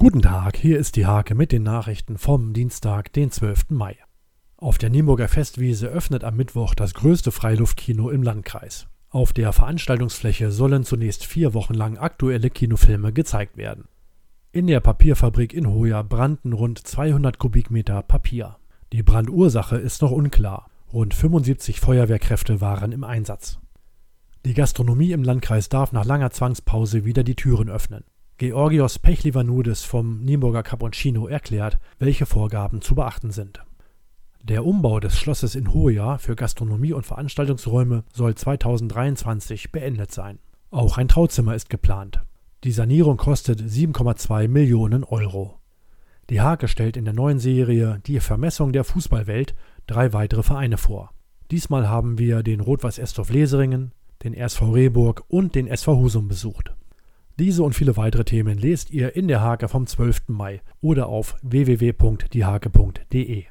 Guten Tag, hier ist die Hake mit den Nachrichten vom Dienstag, den 12. Mai. Auf der Nienburger Festwiese öffnet am Mittwoch das größte Freiluftkino im Landkreis. Auf der Veranstaltungsfläche sollen zunächst vier Wochen lang aktuelle Kinofilme gezeigt werden. In der Papierfabrik in Hoya brannten rund 200 Kubikmeter Papier. Die Brandursache ist noch unklar. Rund 75 Feuerwehrkräfte waren im Einsatz. Die Gastronomie im Landkreis darf nach langer Zwangspause wieder die Türen öffnen. Georgios Pechlivanudis vom Nienburger Cappuccino erklärt, welche Vorgaben zu beachten sind. Der Umbau des Schlosses in Hoya für Gastronomie und Veranstaltungsräume soll 2023 beendet sein. Auch ein Trauzimmer ist geplant. Die Sanierung kostet 7,2 Millionen Euro. Die Hake stellt in der neuen Serie Die Vermessung der Fußballwelt drei weitere Vereine vor. Diesmal haben wir den Rot-Weiß Estorf Leseringen, den SV Rehburg und den SV Husum besucht. Diese und viele weitere Themen lest ihr in der Hake vom 12. Mai oder auf www.diehake.de.